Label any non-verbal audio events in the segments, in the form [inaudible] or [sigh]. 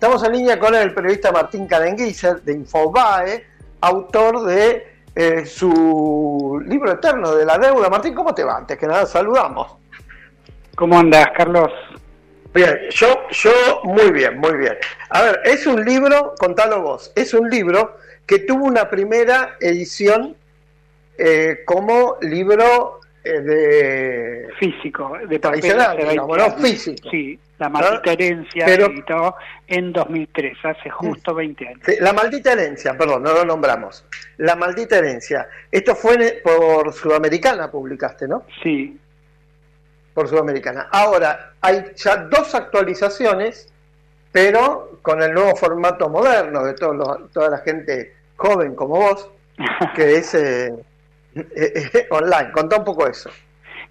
Estamos en línea con el periodista Martín Cadenguiser de Infobae, autor de eh, su libro eterno de la deuda. Martín, ¿cómo te va? Antes que nada, saludamos. ¿Cómo andas, Carlos? Bien, yo, yo muy bien, muy bien. A ver, es un libro, contalo vos, es un libro que tuvo una primera edición eh, como libro eh, de físico, de tradicional, digamos, ¿no? físico. Sí, la maldita herencia Pero, editó en 2003, hace justo 20 años. La maldita herencia, perdón, no lo nombramos. La maldita herencia. Esto fue por Sudamericana, publicaste, ¿no? Sí. Por Sudamericana. Ahora, hay ya dos actualizaciones, pero con el nuevo formato moderno de todos toda la gente joven como vos, [laughs] que es eh, [laughs] online. Contá un poco eso.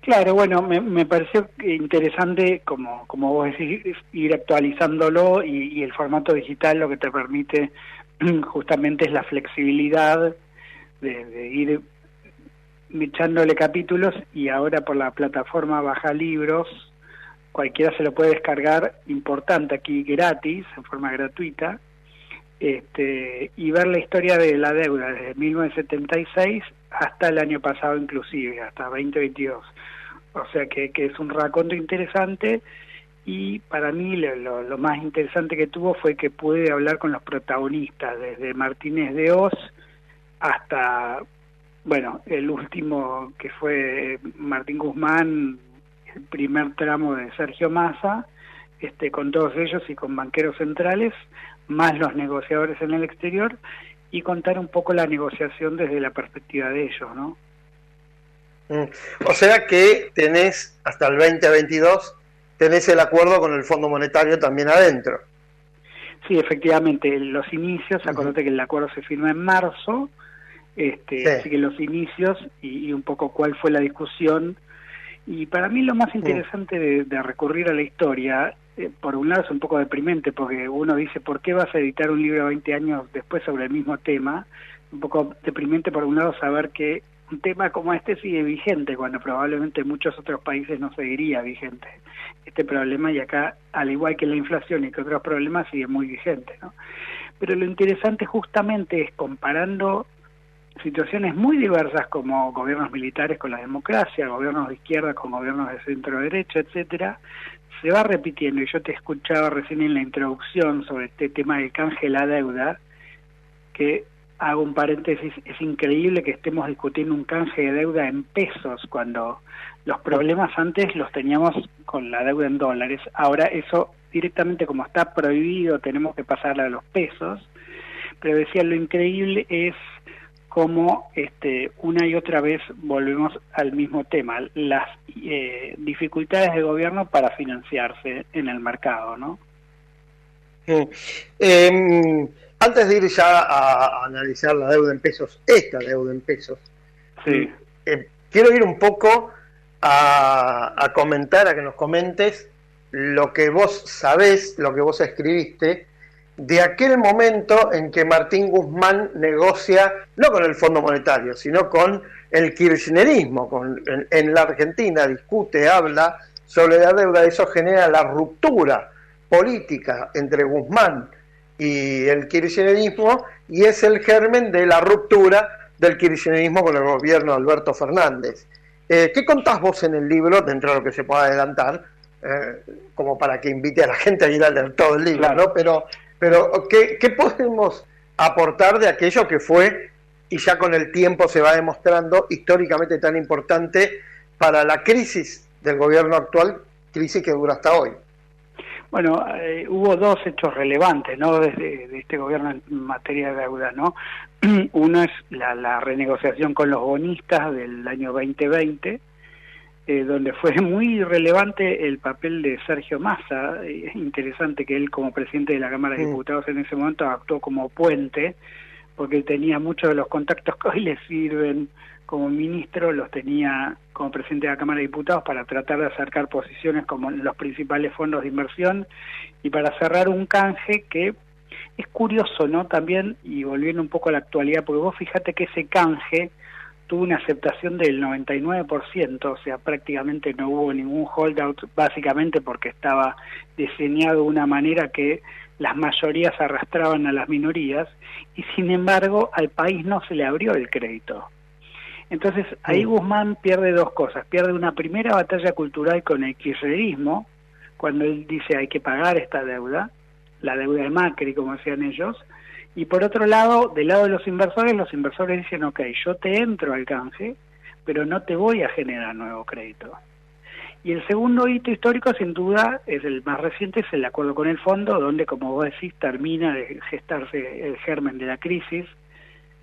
Claro, bueno, me, me pareció interesante, como, como vos decís, ir actualizándolo y, el formato digital lo que te permite [clears throat] justamente es la flexibilidad de, ir echándole capítulos y ahora por la plataforma Baja Libros, cualquiera se lo puede descargar, importante aquí gratis, en forma gratuita, este, y ver la historia de la deuda desde 1976 hasta el año pasado inclusive, hasta 2022. O sea que, que es un raconto interesante y para mí lo, lo, más interesante que tuvo fue que pude hablar con los protagonistas, desde Martínez de Oz hasta, bueno, el último que fue Martín Guzmán, el primer tramo de Sergio Massa, este, con todos ellos y con banqueros centrales, más los negociadores en el exterior, y contar un poco la negociación desde la perspectiva de ellos, ¿no? Mm. O sea que tenés hasta el 2022, tenés el acuerdo con el Fondo Monetario también adentro. Sí, efectivamente, los inicios, acuérdate que el acuerdo se firma en marzo, este, así que los inicios y, un poco cuál fue la discusión. Y para mí lo más interesante de, recurrir a la historia, eh, por un lado es un poco deprimente, porque uno dice, ¿por qué vas a editar un libro 20 años después sobre el mismo tema? Un poco deprimente por un lado saber que un tema como este sigue vigente cuando probablemente en muchos otros países no seguiría vigente este problema y acá al igual que la inflación y que otros problemas sigue muy vigente ¿no? pero lo interesante justamente es comparando situaciones muy diversas como gobiernos militares con la democracia, gobiernos de izquierda con gobiernos de centro derecha, etcétera, se va repitiendo y yo te escuchaba recién en la introducción sobre este tema del canje de la deuda que hago un paréntesis, es increíble que estemos discutiendo un canje de deuda en pesos cuando los problemas antes los teníamos con la deuda en dólares. Ahora eso directamente como está prohibido tenemos que pasarle a los pesos. Pero decía, lo increíble es cómo este, una y otra vez volvemos al mismo tema, las eh, dificultades del gobierno para financiarse en el mercado, ¿no? Eh, antes de ir ya a, analizar la deuda en pesos, esta deuda en pesos, sí. Eh, quiero ir un poco a, comentar, a que nos comentes lo que vos sabés, lo que vos escribiste, de aquel momento en que Martín Guzmán negocia, no con el Fondo Monetario, sino con el kirchnerismo, con, en, en la Argentina, discute, habla sobre la deuda, eso genera la ruptura política entre Guzmán y el kirchnerismo y es el germen de la ruptura del kirchnerismo con el gobierno de Alberto Fernández. Eh, ¿Qué contás vos en el libro, dentro de lo que se pueda adelantar, eh, como para que invite a la gente a ir a leer todo el libro, ¿no? Pero, pero ¿qué, ¿qué podemos aportar de aquello que fue y ya con el tiempo se va demostrando históricamente tan importante para la crisis del gobierno actual, crisis que dura hasta hoy? Bueno, eh, hubo dos hechos relevantes, ¿no? Desde de este gobierno en materia de deuda, ¿no? [clears throat] Uno es la, la renegociación con los bonistas del año 2020, eh, donde fue muy relevante el papel de Sergio Massa. Es interesante que él, como presidente de la Cámara de Diputados en ese momento, actuó como puente, porque tenía muchos de los contactos que hoy le sirven como ministro, los tenía como presidente de la Cámara de Diputados para tratar de acercar posiciones como los principales fondos de inversión y para cerrar un canje que es curioso, ¿no? También, y volviendo un poco a la actualidad, porque vos fíjate que ese canje tuvo una aceptación del 99%, o sea, prácticamente no hubo ningún holdout, básicamente porque estaba diseñado de una manera que las mayorías arrastraban a las minorías, y sin embargo al país no se le abrió el crédito. Entonces ahí Guzmán pierde dos cosas. Pierde una primera batalla cultural con el kirchnerismo, cuando él dice hay que pagar esta deuda, la deuda de Macri, como decían ellos. Y por otro lado, del lado de los inversores, los inversores dicen, ok, yo te entro al canje, pero no te voy a generar nuevo crédito. Y el segundo hito histórico, sin duda, es el más reciente, es el acuerdo con el fondo, donde, como vos decís, termina de gestarse el germen de la crisis,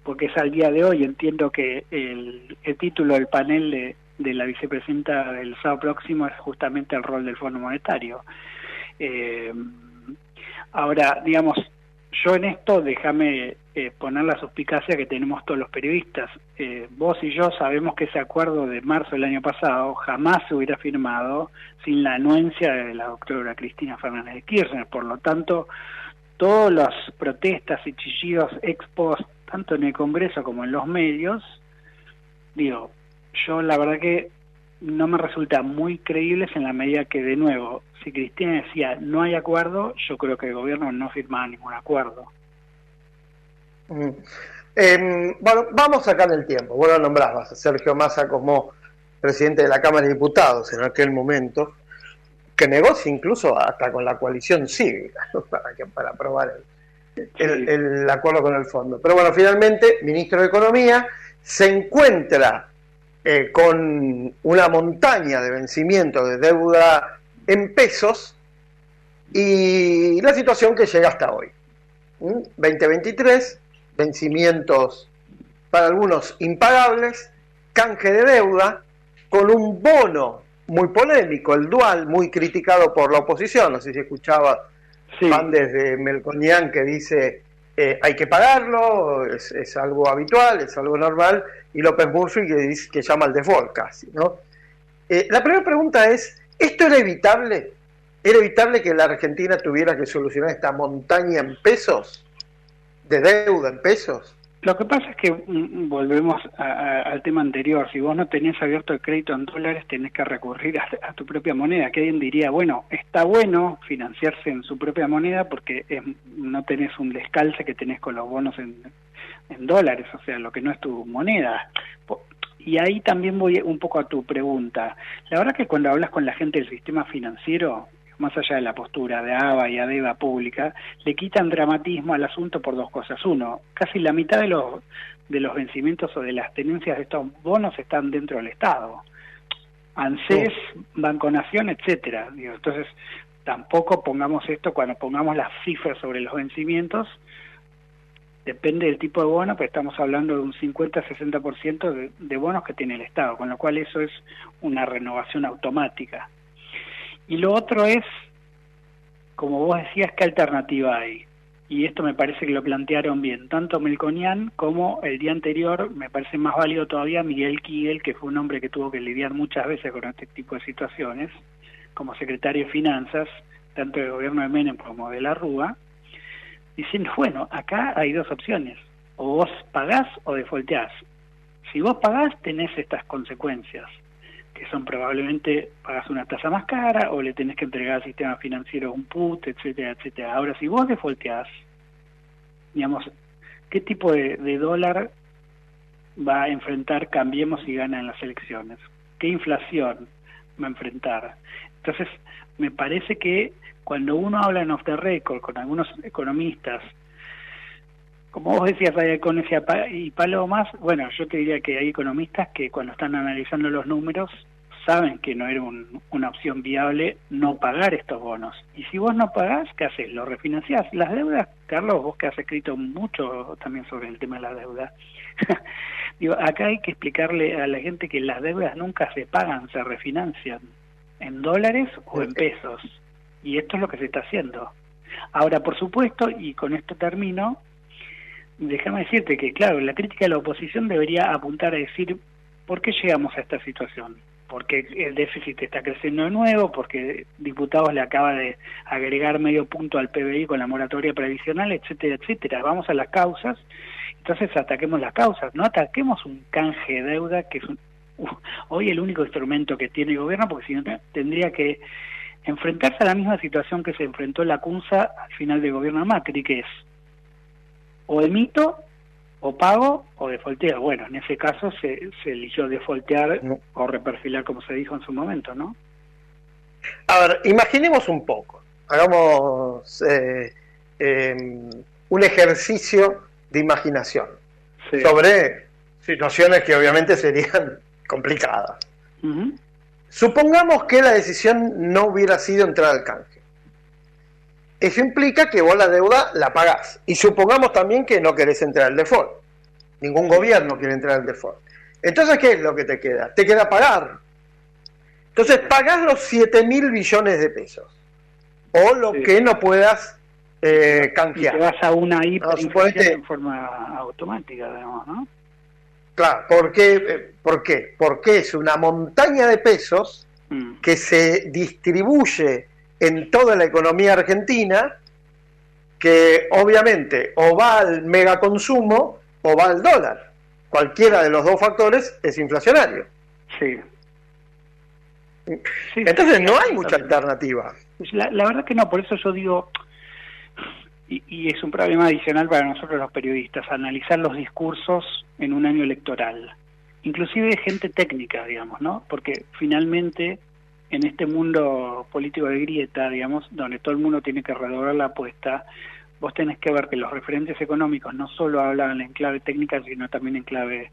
porque es al día de hoy. Entiendo que el, título del panel de, de, la vicepresidenta del sábado próximo es justamente el rol del Fondo Monetario. Eh, ahora, digamos, yo en esto déjame eh, poner la suspicacia que tenemos todos los periodistas. Eh, vos y yo sabemos que ese acuerdo de marzo del año pasado jamás se hubiera firmado sin la anuencia de la doctora Cristina Fernández de Kirchner. Por lo tanto, todas las protestas y chillidos ex tanto en el Congreso como en los medios, digo, yo la verdad que no me resulta muy creíbles en la medida que, de nuevo, si Cristina decía no hay acuerdo, yo creo que el gobierno no firmaba ningún acuerdo. Mm. Em, bueno, vamos a sacar el tiempo. Vos lo nombrabas a Sergio Massa como presidente de la Cámara de Diputados en aquel momento, que negocia incluso hasta con la coalición cívica [laughs] para, que, para aprobar el, el, acuerdo con el fondo. Pero bueno, finalmente, ministro de Economía se encuentra eh, con una montaña de vencimiento de deuda en pesos y la situación que llega hasta hoy. 2023, vencimientos para algunos impagables, canje de deuda, con un bono muy polémico, el dual, muy criticado por la oposición, no sé si escuchaba van desde Melconian que dice eh, hay que pagarlo, es, algo habitual, es algo normal, y López Murphy que, que llama al default casi. ¿no? Eh, la primera pregunta es, ¿esto era evitable? ¿Era evitable que la Argentina tuviera que solucionar esta montaña en pesos? ¿De deuda en pesos? Lo que pasa es que mm, mm, volvemos al tema anterior. Si vos no tenés abierto el crédito en dólares, tenés que recurrir a, tu propia moneda. Que alguien diría, bueno, está bueno financiarse en su propia moneda porque no tenés un descalce que tenés con los bonos en dólares, o sea, lo que no es tu moneda. Y ahí también voy un poco a tu pregunta. La verdad que cuando hablas con la gente del sistema financiero, más allá de la postura de ABA y ADEVA pública, le quitan dramatismo al asunto por dos cosas. Uno, casi la mitad de los, de los vencimientos o de las tenencias de estos bonos están dentro del Estado. ANSES, Banco Nación, etcétera. Entonces, tampoco pongamos esto cuando pongamos las cifras sobre los vencimientos, depende del tipo de bono, pero estamos hablando de un 50-60% de, de bonos que tiene el Estado, con lo cual eso es una renovación automática. Y lo otro es, como vos decías, ¿qué alternativa hay? Y esto me parece que lo plantearon bien, tanto Melconian como el día anterior, me parece más válido todavía Miguel Kigel, que fue un hombre que tuvo que lidiar muchas veces con este tipo de situaciones, como secretario de Finanzas, tanto del gobierno de Menem como de la Rúa, diciendo, bueno, acá hay dos opciones, o vos pagás o defolteás. Si vos pagás, tenés estas consecuencias que son probablemente pagas una tasa más cara o le tenés que entregar al sistema financiero un put, etcétera, etcétera. Ahora, si vos defaulteás, digamos, ¿qué tipo de, dólar va a enfrentar Cambiemos y gana en las elecciones? ¿Qué inflación va a enfrentar? Entonces, me parece que cuando uno habla en off the record con algunos economistas, como vos decías, hay con ese y Palomas, bueno, yo te diría que hay economistas que cuando están analizando los números saben que no era una opción viable no pagar estos bonos. Y si vos no pagás, ¿qué haces? ¿Lo refinanciás? Las deudas, Carlos, vos que has escrito mucho también sobre el tema de la deuda, [laughs] Digo, acá hay que explicarle a la gente que las deudas nunca se pagan, se refinancian en dólares o en pesos. Y esto es lo que se está haciendo. Ahora, por supuesto, y con esto termino, déjame decirte que, claro, la crítica de la oposición debería apuntar a decir por qué llegamos a esta situación. Porque el déficit está creciendo de nuevo, porque diputados le acaba de agregar medio punto al PBI con la moratoria previsional, etcétera, etcétera. Vamos a las causas, entonces ataquemos las causas, no ataquemos un canje de deuda que es hoy el único instrumento que tiene el gobierno, porque si no tendría que enfrentarse a la misma situación que se enfrentó la CUNSA al final del gobierno de Macri, que es o emito, o pago, o defolteo. Bueno, en ese caso se, se eligió defoltear o reperfilar, como se dijo en su momento, ¿no? A ver, imaginemos un poco, hagamos eh, em, un ejercicio de imaginación sobre situaciones que obviamente serían [laughs] complicadas. Supongamos que la decisión no hubiera sido entrar al canje. Eso implica que vos la deuda la pagás. Y supongamos también que no querés entrar al default. Ningún gobierno quiere entrar al default. Entonces, ¿qué es lo que te queda? Te queda pagar. Entonces, pagás los 7 mil billones de pesos. O lo que no puedas eh, canjear. Y te vas a una hiperinflación en forma automática, digamos, ¿no? Claro, ¿por qué? Eh, ¿por qué? Porque es una montaña de pesos mm. que se distribuye en toda la economía argentina, que obviamente o va al megaconsumo o va al dólar. Cualquiera de los dos factores es inflacionario. Sí. Entonces no hay mucha alternativa. La, la verdad que no, por eso yo digo, y, es un problema adicional para nosotros los periodistas, analizar los discursos en un año electoral, inclusive gente técnica, digamos, ¿no? Porque finalmente en este mundo político de grieta, digamos, donde todo el mundo tiene que redoblar la apuesta, vos tenés que ver que los referentes económicos no solo hablan en clave técnica, sino también en clave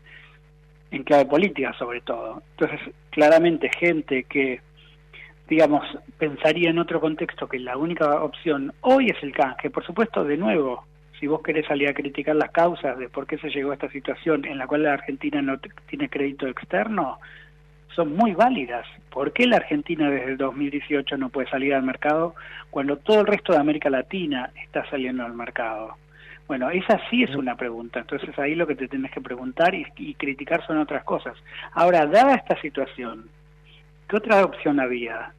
en clave política sobre todo. Entonces, claramente gente que digamos, pensaría en otro contexto que la única opción hoy es el canje. Por supuesto, de nuevo, si vos querés salir a criticar las causas de por qué se llegó a esta situación en la cual la Argentina no tiene crédito externo, son muy válidas. ¿Por qué la Argentina desde el 2018 no puede salir al mercado cuando todo el resto de América Latina está saliendo al mercado? Bueno, esa sí es una pregunta. Entonces ahí lo que te tienes que preguntar y, y criticar son otras cosas. Ahora, dada esta situación, ¿Qué otra opción había?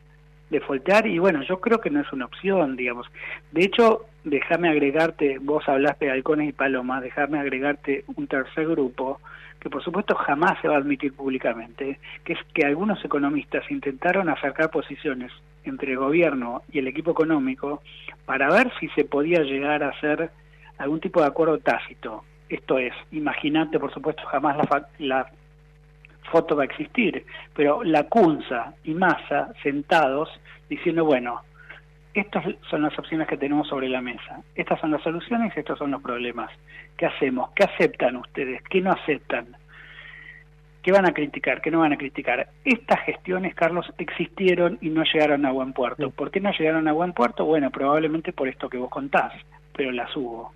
De foltear y bueno, yo creo que no es una opción, digamos. De hecho, déjame agregarte, vos hablaste de halcones y palomas, déjame agregarte un tercer grupo que por supuesto jamás se va a admitir públicamente, que es que algunos economistas intentaron acercar posiciones entre el gobierno y el equipo económico para ver si se podía llegar a hacer algún tipo de acuerdo tácito. Esto es, imagínate, por supuesto, jamás la, la foto va a existir, pero la Cunza y Massa sentados diciendo, bueno, estas son las opciones que tenemos sobre la mesa, estas son las soluciones y estos son los problemas. ¿Qué hacemos? ¿Qué aceptan ustedes? ¿Qué no aceptan? ¿Qué van a criticar? ¿Qué no van a criticar? Estas gestiones, Carlos, existieron y no llegaron a buen puerto. ¿Por qué no llegaron a buen puerto? Bueno, probablemente por esto que vos contás, pero las hubo.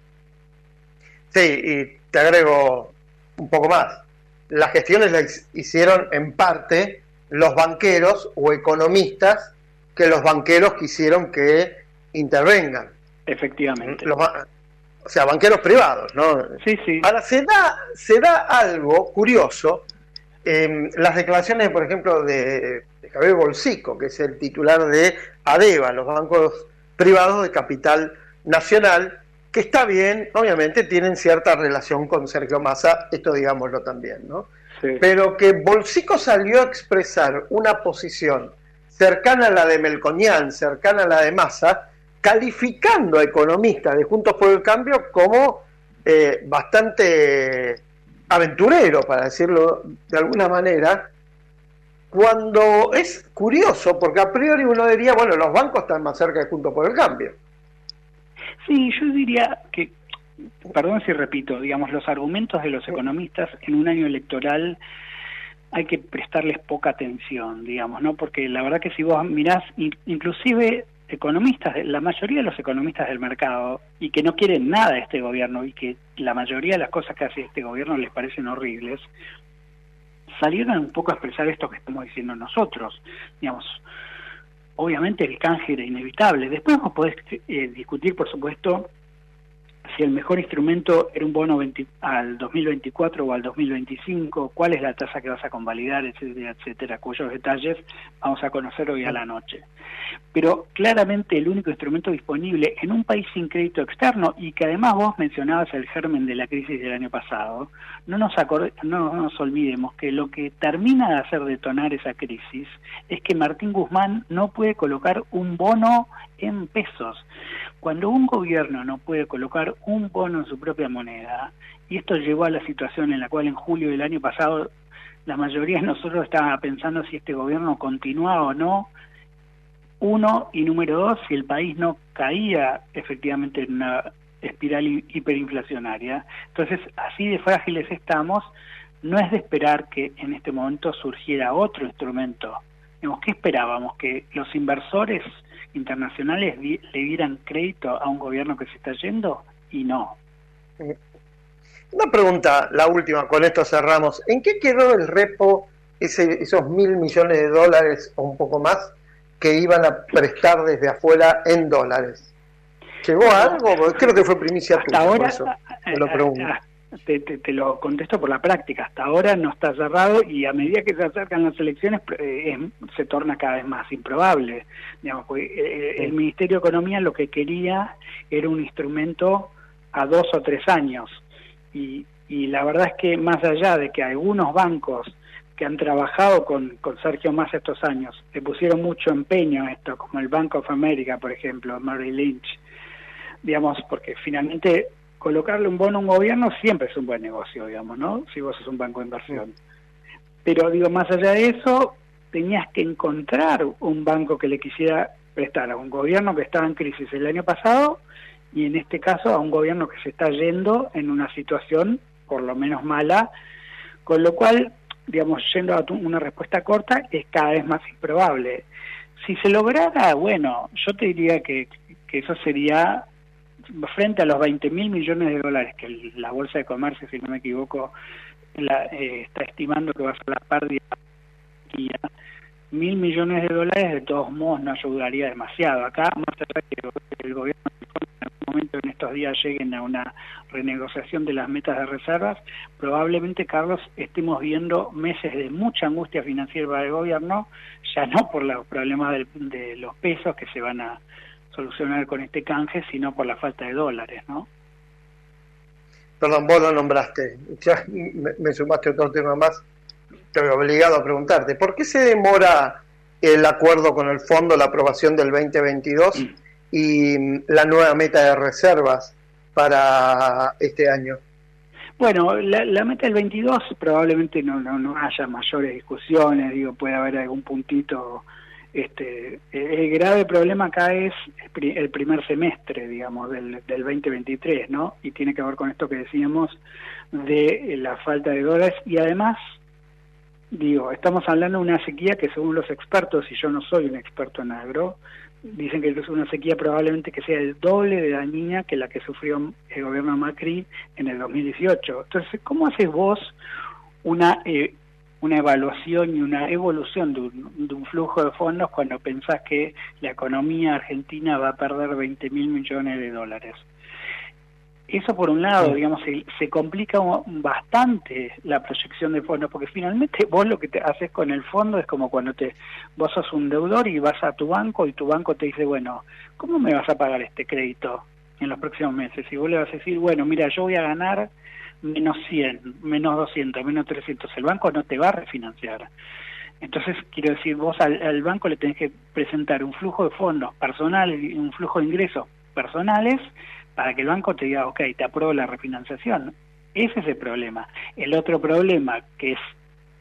Sí, y te agrego un poco más las gestiones las hicieron en parte los banqueros o economistas que los banqueros quisieron que intervengan. Efectivamente. o sea, banqueros privados, ¿no? Sí, sí. Ahora, se da, se da algo curioso en las declaraciones, por ejemplo, de, de Javier Bolsico, que es el titular de ADEVA, los bancos privados de capital nacional, que está bien, obviamente tienen cierta relación con Sergio Massa, esto digámoslo también, ¿no? Pero que Bolsico salió a expresar una posición cercana a la de Melconian, cercana a la de Massa, calificando a economistas de Juntos por el Cambio como eh, bastante aventurero, para decirlo de alguna manera, cuando es curioso, porque a priori uno diría, bueno, los bancos están más cerca de Juntos por el Cambio. Sí, yo diría que, perdón si repito, digamos, los argumentos de los economistas en un año electoral hay que prestarles poca atención, digamos, ¿no? Porque la verdad que si vos mirás, inclusive economistas, la mayoría de los economistas del mercado, y que no quieren nada de este gobierno y que la mayoría de las cosas que hace este gobierno les parecen horribles, salieron un poco a expresar esto que estamos diciendo nosotros. Digamos, obviamente el canje era inevitable. Después vos podés eh, discutir, por supuesto, si el mejor instrumento era un bono al 2024 o al 2025, cuál es la tasa que vas a convalidar, etcétera, etcétera, cuyos detalles vamos a conocer hoy a la noche. Pero claramente el único instrumento disponible en un país sin crédito externo y que además vos mencionabas el germen de la crisis del año pasado, no nos, no nos olvidemos que lo que termina de hacer detonar esa crisis es que Martín Guzmán no puede colocar un bono en pesos. Cuando un gobierno no puede colocar un bono en su propia moneda, y esto llegó a la situación en la cual en julio del año pasado la mayoría de nosotros estaba pensando si este gobierno continuaba o no, uno, y número dos, si el país no caía efectivamente en una espiral hiperinflacionaria. Entonces, así de frágiles estamos, no es de esperar que en este momento surgiera otro instrumento. ¿Qué esperábamos? Que los inversores internacionales le dieran crédito a un gobierno que se está yendo y no. Una pregunta, la última, con esto cerramos. ¿En qué quedó el repo, ese, esos mil millones de dólares o un poco más que iban a prestar desde afuera en dólares? ¿Llegó a algo? Creo que fue primicia Hasta ahora, lo eh, pregunto. Eh, te, te, lo contesto por la práctica. Hasta ahora no está cerrado y a medida que se acercan las elecciones eh, se torna cada vez más improbable. Digamos, pues, eh, el Ministerio de Economía lo que quería era un instrumento a dos o tres años. Y, y la verdad es que más allá de que algunos bancos que han trabajado con, con Sergio Massa estos años le pusieron mucho empeño a esto, como el Bank of America, por ejemplo, Mary Lynch, digamos, porque finalmente colocarle un bono a un gobierno siempre es un buen negocio, digamos, ¿no? Si vos sos un banco de inversión. Pero digo, más allá de eso, tenías que encontrar un banco que le quisiera prestar a un gobierno que estaba en crisis el año pasado y en este caso a un gobierno que se está yendo en una situación por lo menos mala, con lo cual, digamos, yendo a una respuesta corta, es cada vez más improbable. Si se lograra, bueno, yo te diría que, que eso sería frente a los 20 mil millones de dólares que la Bolsa de Comercio, si no me equivoco, la, eh, está estimando que va a ser la pérdida, mil millones de dólares de todos modos no ayudaría demasiado. Acá, más allá que el gobierno momento en estos días lleguen a una renegociación de las metas de reservas, probablemente, Carlos, estemos viendo meses de mucha angustia financiera para el gobierno, ya no por los problemas de los pesos que se van a solucionar con este canje, sino por la falta de dólares, ¿no? Perdón, vos lo nombraste, ya me, sumaste otro tema más, te he obligado a preguntarte, ¿por qué se demora el acuerdo con el fondo, la aprobación del 2022 y la nueva meta de reservas para este año? Bueno, la, meta del 22 probablemente no, no, no haya mayores discusiones, digo, puede haber algún puntito este, el grave problema acá es el primer semestre, digamos, del, del 2023, ¿no? Y tiene que ver con esto que decíamos de la falta de dólares y además, digo, estamos hablando de una sequía que según los expertos, y yo no soy un experto en agro, dicen que es una sequía probablemente que sea el doble de dañina que la que sufrió el gobierno Macri en el 2018. Entonces, ¿cómo haces vos una eh, una evaluación y una evolución de un, flujo de fondos cuando pensás que la economía argentina va a perder 20 mil millones de dólares. Eso por un lado, digamos, se, complica bastante la proyección de fondos, porque finalmente vos lo que te haces con el fondo es como cuando te vos sos un deudor y vas a tu banco y tu banco te dice, bueno, ¿cómo me vas a pagar este crédito en los próximos meses? Y vos le vas a decir, bueno, mira, yo voy a ganar menos 100, menos 200, menos 300, el banco no te va a refinanciar. Entonces, quiero decir, vos al, banco le tenés que presentar un flujo de fondos personales y un flujo de ingresos personales para que el banco te diga, ok, te apruebo la refinanciación. Ese es el problema. El otro problema, que es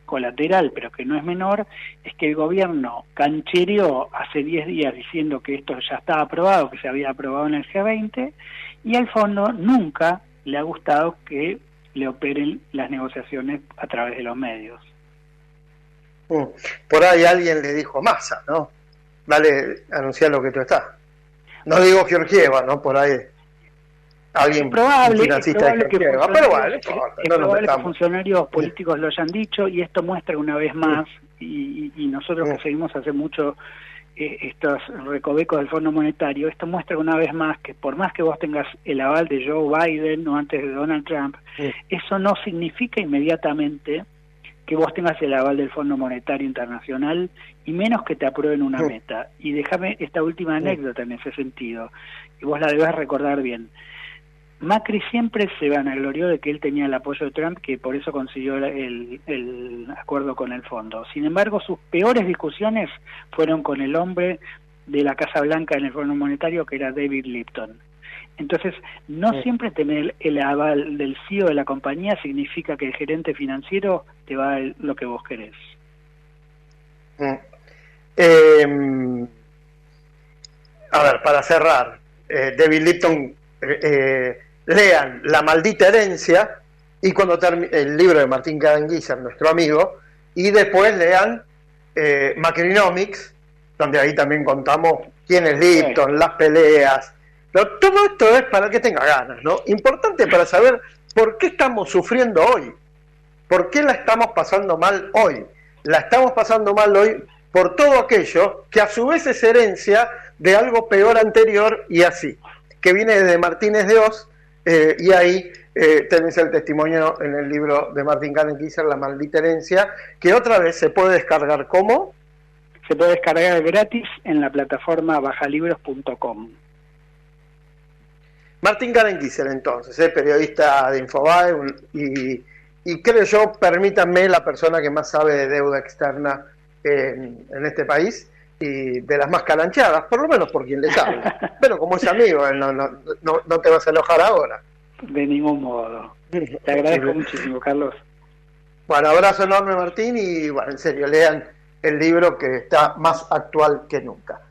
colateral, pero que no es menor, es que el gobierno canchereó hace 10 días diciendo que esto ya estaba aprobado, que se había aprobado en el G20, y al fondo nunca le ha gustado que le operen las negociaciones a través de los medios. Mm. Por ahí alguien le dijo masa, ¿no? Dale, anunciar lo que tú estás. No digo Georgieva, ¿no? Por ahí alguien probable, es probable que, pero bueno, que funcionarios políticos lo hayan dicho y esto muestra una vez más y, nosotros que seguimos hace mucho eh, estos recovecos del Fondo Monetario, esto muestra una vez más que por más que vos tengas el aval de Joe Biden o antes de Donald Trump, eso no significa inmediatamente que vos tengas el aval del Fondo Monetario Internacional y menos que te aprueben una meta. Y déjame esta última anécdota en ese sentido, y vos la debes recordar bien. Macri siempre se vanaglorió de que él tenía el apoyo de Trump, que por eso consiguió el, el, acuerdo con el fondo. Sin embargo, sus peores discusiones fueron con el hombre de la Casa Blanca en el Fondo Monetario, que era David Lipton. Entonces, no siempre tener el aval del CEO de la compañía significa que el gerente financiero te va a dar lo que vos querés. Em, a ver, para cerrar, eh, David Lipton eh, eh lean La maldita herencia y cuando el libro de Martín Cadenguizar, nuestro amigo, y después lean eh, Macrinomics, donde ahí también contamos quién es Lipton, las peleas. Pero todo esto es para que tenga ganas, ¿no? Importante para saber por qué estamos sufriendo hoy, por qué la estamos pasando mal hoy. La estamos pasando mal hoy por todo aquello que a su vez es herencia de algo peor anterior y así, que viene de Martínez de Oz eh, y ahí eh, tenés el testimonio en el libro de Martín Kisser, La maldita herencia, que otra vez se puede descargar como... Se puede descargar gratis en la plataforma bajalibros.com. Martín Kisser, entonces, eh, periodista de Infobae y, y, creo yo, permítanme, la persona que más sabe de deuda externa en, en este país y de las más calanchadas, por lo menos por quien le sabe. [laughs] Pero como es amigo, no, no, no, te vas a enojar ahora. De ningún modo. Te agradezco [laughs] muchísimo, Carlos. Bueno, abrazo enorme, Martín, y bueno, en serio, lean el libro que está más actual que nunca.